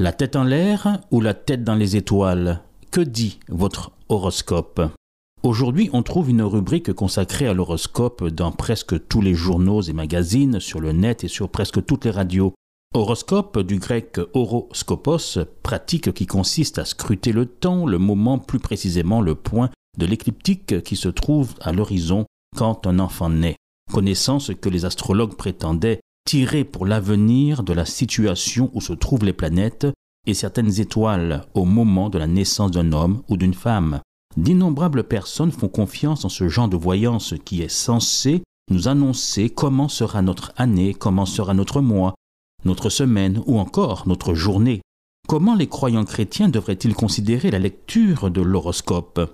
La tête en l'air ou la tête dans les étoiles? Que dit votre horoscope? Aujourd'hui, on trouve une rubrique consacrée à l'horoscope dans presque tous les journaux et magazines, sur le net et sur presque toutes les radios. Horoscope du grec horoscopos, pratique qui consiste à scruter le temps, le moment, plus précisément le point de l'écliptique qui se trouve à l'horizon quand un enfant naît. Connaissance que les astrologues prétendaient tirer pour l'avenir de la situation où se trouvent les planètes et certaines étoiles au moment de la naissance d'un homme ou d'une femme. D'innombrables personnes font confiance en ce genre de voyance qui est censé nous annoncer comment sera notre année, comment sera notre mois, notre semaine ou encore notre journée. Comment les croyants chrétiens devraient-ils considérer la lecture de l'horoscope?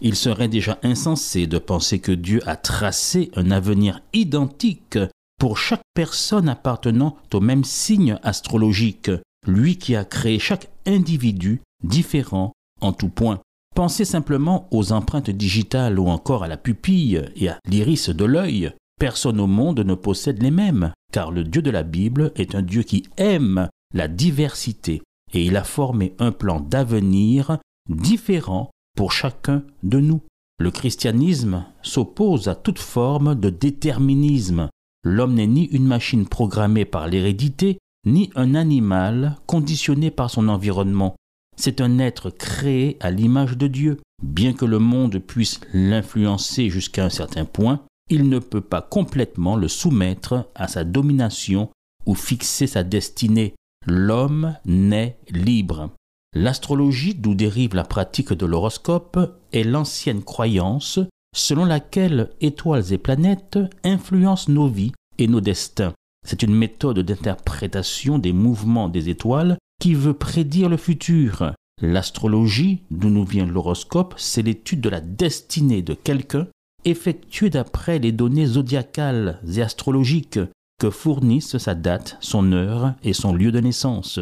Il serait déjà insensé de penser que Dieu a tracé un avenir identique pour chaque personne appartenant au même signe astrologique, lui qui a créé chaque individu différent en tout point. Pensez simplement aux empreintes digitales ou encore à la pupille et à l'iris de l'œil. Personne au monde ne possède les mêmes, car le Dieu de la Bible est un Dieu qui aime la diversité et il a formé un plan d'avenir différent pour chacun de nous. Le christianisme s'oppose à toute forme de déterminisme L'homme n'est ni une machine programmée par l'hérédité, ni un animal conditionné par son environnement. C'est un être créé à l'image de Dieu. Bien que le monde puisse l'influencer jusqu'à un certain point, il ne peut pas complètement le soumettre à sa domination ou fixer sa destinée. L'homme naît libre. L'astrologie, d'où dérive la pratique de l'horoscope, est l'ancienne croyance selon laquelle étoiles et planètes influencent nos vies et nos destins. C'est une méthode d'interprétation des mouvements des étoiles qui veut prédire le futur. L'astrologie, d'où nous vient l'horoscope, c'est l'étude de la destinée de quelqu'un effectuée d'après les données zodiacales et astrologiques que fournissent sa date, son heure et son lieu de naissance.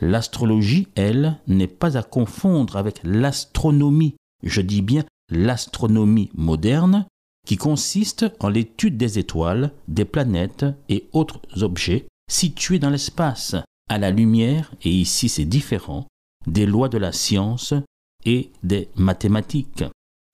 L'astrologie, elle, n'est pas à confondre avec l'astronomie. Je dis bien l'astronomie moderne, qui consiste en l'étude des étoiles, des planètes et autres objets situés dans l'espace, à la lumière, et ici c'est différent, des lois de la science et des mathématiques.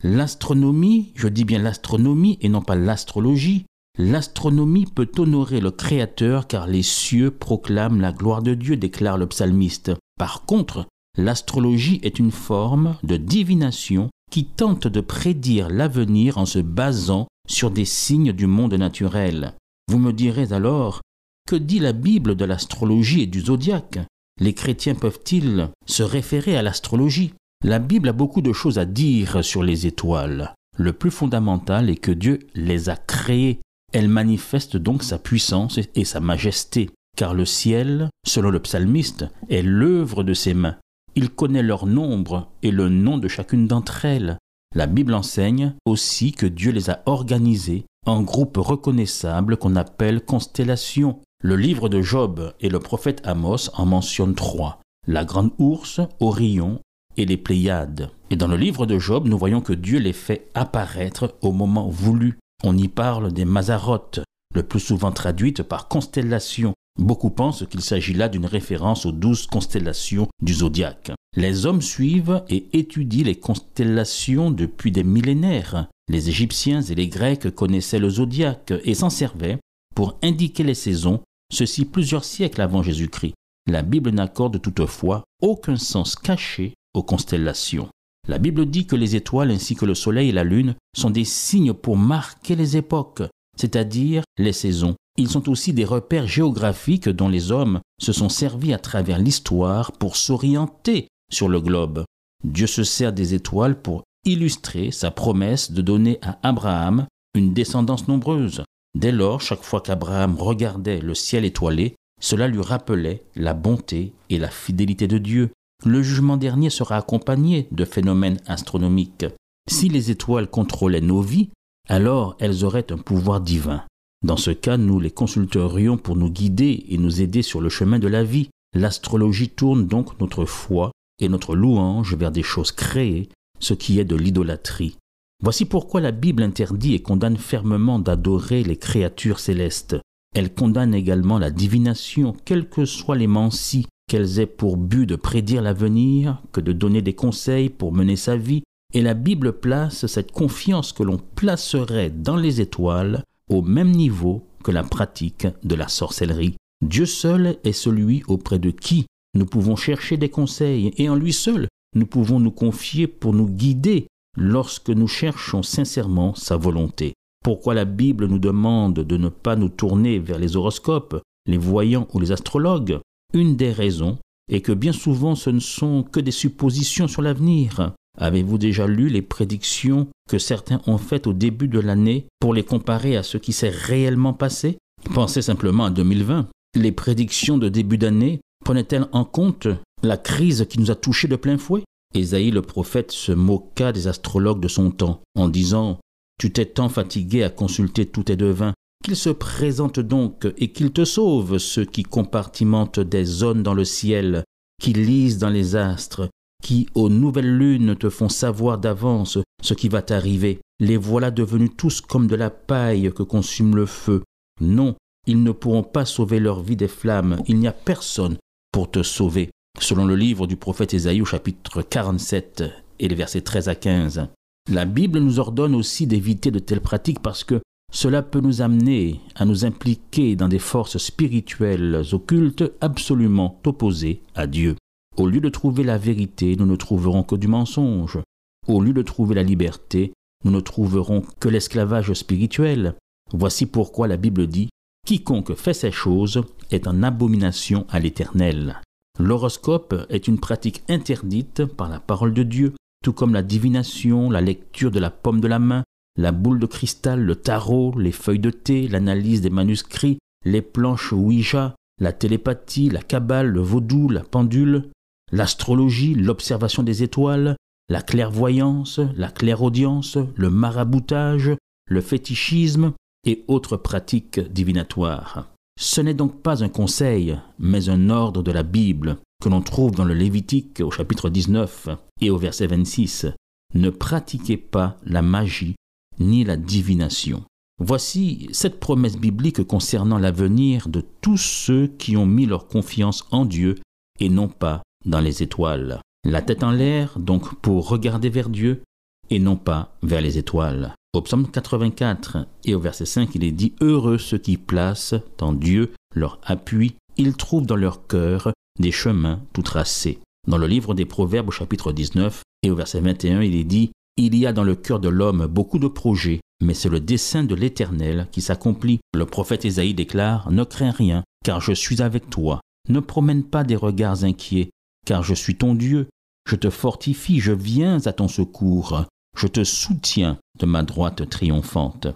L'astronomie, je dis bien l'astronomie et non pas l'astrologie, l'astronomie peut honorer le Créateur car les cieux proclament la gloire de Dieu, déclare le psalmiste. Par contre, l'astrologie est une forme de divination qui tente de prédire l'avenir en se basant sur des signes du monde naturel. Vous me direz alors, que dit la Bible de l'astrologie et du zodiaque? Les chrétiens peuvent-ils se référer à l'astrologie? La Bible a beaucoup de choses à dire sur les étoiles. Le plus fondamental est que Dieu les a créées. Elle manifeste donc sa puissance et sa majesté, car le ciel, selon le psalmiste, est l'œuvre de ses mains. Il connaît leur nombre et le nom de chacune d'entre elles. La Bible enseigne aussi que Dieu les a organisées en groupes reconnaissables qu'on appelle constellations. Le livre de Job et le prophète Amos en mentionnent trois. La grande ours, Orion et les Pléiades. Et dans le livre de Job, nous voyons que Dieu les fait apparaître au moment voulu. On y parle des Mazarotes, le plus souvent traduites par constellation, Beaucoup pensent qu'il s'agit là d'une référence aux douze constellations du zodiaque. Les hommes suivent et étudient les constellations depuis des millénaires. Les Égyptiens et les Grecs connaissaient le zodiaque et s'en servaient pour indiquer les saisons, ceci plusieurs siècles avant Jésus-Christ. La Bible n'accorde toutefois aucun sens caché aux constellations. La Bible dit que les étoiles ainsi que le Soleil et la Lune sont des signes pour marquer les époques, c'est-à-dire les saisons ils sont aussi des repères géographiques dont les hommes se sont servis à travers l'histoire pour s'orienter sur le globe. Dieu se sert des étoiles pour illustrer sa promesse de donner à Abraham une descendance nombreuse. Dès lors, chaque fois qu'Abraham regardait le ciel étoilé, Cela lui rappelait la bonté et la fidélité de Dieu. Le jugement dernier sera accompagné de phénomènes astronomiques. Si les étoiles contrôlaient nos vies, alors elles auraient un pouvoir divin. Dans ce cas, nous les consulterions pour nous guider et nous aider sur le chemin de la vie. L'astrologie tourne donc notre foi et notre louange vers des choses créées, ce qui est de l'idolâtrie. Voici pourquoi la Bible interdit et condamne fermement d'adorer les créatures célestes. Elle condamne également la divination, quelles que soient les mancies, qu'elles aient pour but de prédire l'avenir, que de donner des conseils pour mener sa vie, et la Bible place cette confiance que l'on placerait dans les étoiles au même niveau que la pratique de la sorcellerie. Dieu seul est celui auprès de qui nous pouvons chercher des conseils, et en lui seul nous pouvons nous confier pour nous guider lorsque nous cherchons sincèrement sa volonté. Pourquoi la Bible nous demande de ne pas nous tourner vers les horoscopes, les voyants ou les astrologues? Une des raisons est que bien souvent ce ne sont que des suppositions sur l'avenir. Avez-vous déjà lu les prédictions que certains ont faites au début de l'année pour les comparer à ce qui s'est réellement passé? Pensez simplement à 2020. Les prédictions de début d'année prenaient-elles en compte la crise qui nous a touchés de plein fouet? Ésaïe le prophète se moqua des astrologues de son temps en disant Tu t'es tant fatigué à consulter tous tes devins qu'ils se présentent donc et qu'ils te sauvent, ceux qui compartimentent des zones dans le ciel, qui lisent dans les astres, qui aux nouvelles lunes te font savoir d'avance ce qui va t'arriver. Les voilà devenus tous comme de la paille que consume le feu. Non, ils ne pourront pas sauver leur vie des flammes, il n'y a personne pour te sauver selon le livre du prophète Ésaïe au chapitre 47 et les versets 13 à 15. La Bible nous ordonne aussi d'éviter de telles pratiques parce que cela peut nous amener à nous impliquer dans des forces spirituelles occultes absolument opposées à Dieu. Au lieu de trouver la vérité, nous ne trouverons que du mensonge. Au lieu de trouver la liberté, nous ne trouverons que l'esclavage spirituel. Voici pourquoi la Bible dit Quiconque fait ces choses est en abomination à l'Éternel. L'horoscope est une pratique interdite par la parole de Dieu, tout comme la divination, la lecture de la pomme de la main, la boule de cristal, le tarot, les feuilles de thé, l'analyse des manuscrits, les planches Ouija, la télépathie, la cabale, le vaudou, la pendule, l'astrologie, l'observation des étoiles, la clairvoyance, la clairaudience, le maraboutage, le fétichisme et autres pratiques divinatoires. Ce n'est donc pas un conseil, mais un ordre de la Bible que l'on trouve dans le Lévitique au chapitre 19 et au verset 26. Ne pratiquez pas la magie ni la divination. Voici cette promesse biblique concernant l'avenir de tous ceux qui ont mis leur confiance en Dieu et non pas dans les étoiles. La tête en l'air, donc pour regarder vers Dieu et non pas vers les étoiles. Au psaume 84 et au verset 5, il est dit Heureux ceux qui placent en Dieu leur appui, ils trouvent dans leur cœur des chemins tout tracés. Dans le livre des Proverbes chapitre 19 et au verset 21, il est dit Il y a dans le cœur de l'homme beaucoup de projets, mais c'est le dessein de l'Éternel qui s'accomplit. Le prophète Ésaïe déclare Ne crains rien, car je suis avec toi. Ne promène pas des regards inquiets, car je suis ton Dieu. Je te fortifie, je viens à ton secours. Je te soutiens de ma droite triomphante.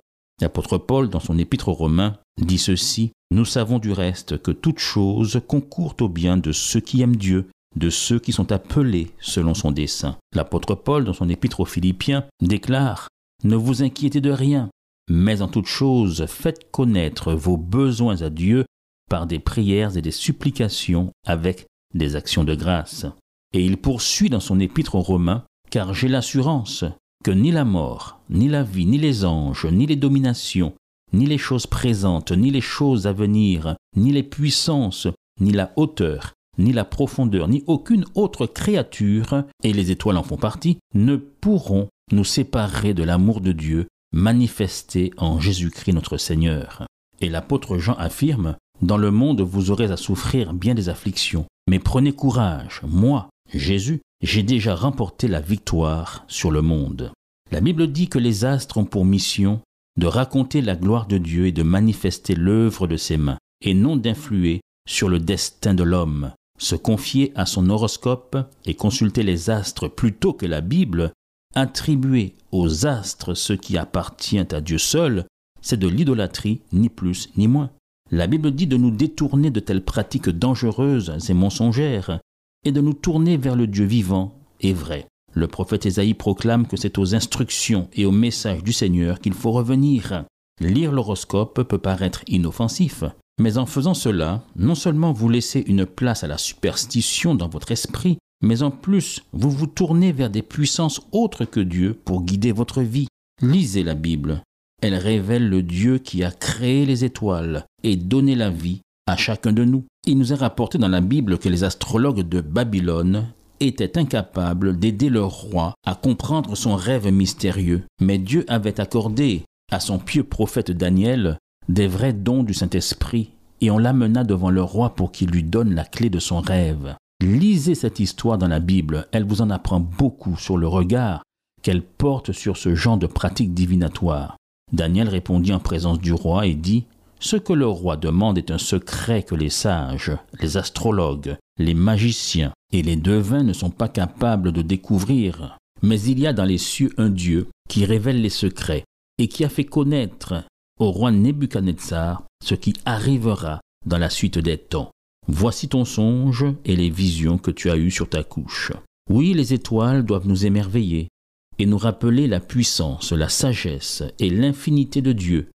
L'apôtre Paul, dans son épître aux Romains, dit ceci Nous savons du reste que toute chose concourt au bien de ceux qui aiment Dieu, de ceux qui sont appelés selon son dessein. L'apôtre Paul, dans son épître aux Philippiens, déclare Ne vous inquiétez de rien, mais en toute chose faites connaître vos besoins à Dieu par des prières et des supplications avec des actions de grâce. Et il poursuit dans son épître aux Romains Car j'ai l'assurance que ni la mort, ni la vie, ni les anges, ni les dominations, ni les choses présentes, ni les choses à venir, ni les puissances, ni la hauteur, ni la profondeur, ni aucune autre créature, et les étoiles en font partie, ne pourront nous séparer de l'amour de Dieu manifesté en Jésus-Christ notre Seigneur. Et l'apôtre Jean affirme, Dans le monde vous aurez à souffrir bien des afflictions, mais prenez courage, moi, Jésus, j'ai déjà remporté la victoire sur le monde. La Bible dit que les astres ont pour mission de raconter la gloire de Dieu et de manifester l'œuvre de ses mains, et non d'influer sur le destin de l'homme. Se confier à son horoscope et consulter les astres plutôt que la Bible, attribuer aux astres ce qui appartient à Dieu seul, c'est de l'idolâtrie, ni plus ni moins. La Bible dit de nous détourner de telles pratiques dangereuses et mensongères et de nous tourner vers le Dieu vivant et vrai. Le prophète Ésaïe proclame que c'est aux instructions et aux messages du Seigneur qu'il faut revenir. Lire l'horoscope peut paraître inoffensif, mais en faisant cela, non seulement vous laissez une place à la superstition dans votre esprit, mais en plus vous vous tournez vers des puissances autres que Dieu pour guider votre vie. Lisez la Bible. Elle révèle le Dieu qui a créé les étoiles et donné la vie à chacun de nous. Il nous est rapporté dans la Bible que les astrologues de Babylone étaient incapables d'aider leur roi à comprendre son rêve mystérieux. Mais Dieu avait accordé à son pieux prophète Daniel des vrais dons du Saint-Esprit, et on l'amena devant le roi pour qu'il lui donne la clé de son rêve. Lisez cette histoire dans la Bible, elle vous en apprend beaucoup sur le regard qu'elle porte sur ce genre de pratique divinatoire. Daniel répondit en présence du roi et dit Ce que le roi demande est un secret que les sages, les astrologues, les magiciens et les devins ne sont pas capables de découvrir. Mais il y a dans les cieux un Dieu qui révèle les secrets et qui a fait connaître au roi Nebuchadnezzar ce qui arrivera dans la suite des temps. Voici ton songe et les visions que tu as eues sur ta couche. Oui, les étoiles doivent nous émerveiller et nous rappeler la puissance, la sagesse et l'infinité de Dieu.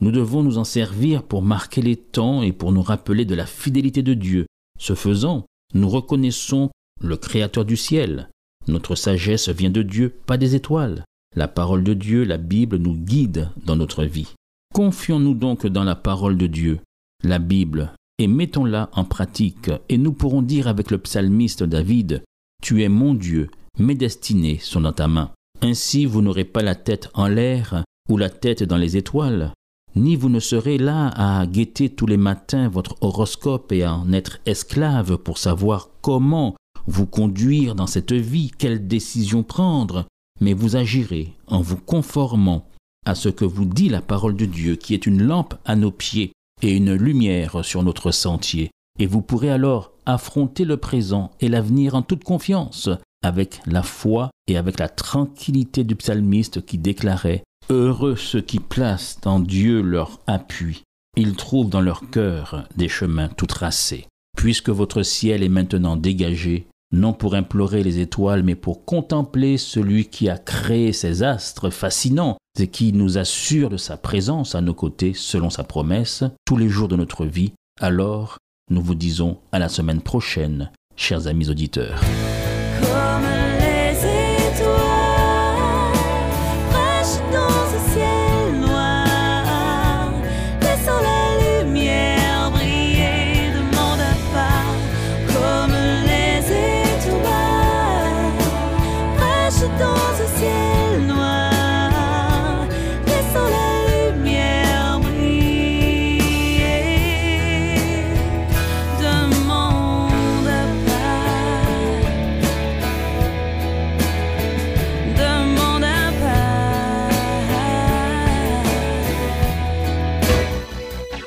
Nous devons nous en servir pour marquer les temps et pour nous rappeler de la fidélité de Dieu. Ce faisant, nous reconnaissons le Créateur du ciel. Notre sagesse vient de Dieu, pas des étoiles. La parole de Dieu, la Bible, nous guide dans notre vie. Confions-nous donc dans la parole de Dieu, la Bible, et mettons-la en pratique, et nous pourrons dire avec le psalmiste David, Tu es mon Dieu, mes destinées sont dans ta main. Ainsi vous n'aurez pas la tête en l'air ou la tête dans les étoiles, ni vous ne serez là à guetter tous les matins votre horoscope et à en être esclave pour savoir comment vous conduire dans cette vie, quelle décision prendre, mais vous agirez en vous conformant à ce que vous dit la parole de Dieu, qui est une lampe à nos pieds et une lumière sur notre sentier. Et vous pourrez alors affronter le présent et l'avenir en toute confiance, avec la foi et avec la tranquillité du psalmiste qui déclarait Heureux ceux qui placent en Dieu leur appui. Ils trouvent dans leur cœur des chemins tout tracés. Puisque votre ciel est maintenant dégagé, non pour implorer les étoiles, mais pour contempler celui qui a créé ces astres fascinants et qui nous assure de sa présence à nos côtés selon sa promesse tous les jours de notre vie, alors nous vous disons à la semaine prochaine, chers amis auditeurs.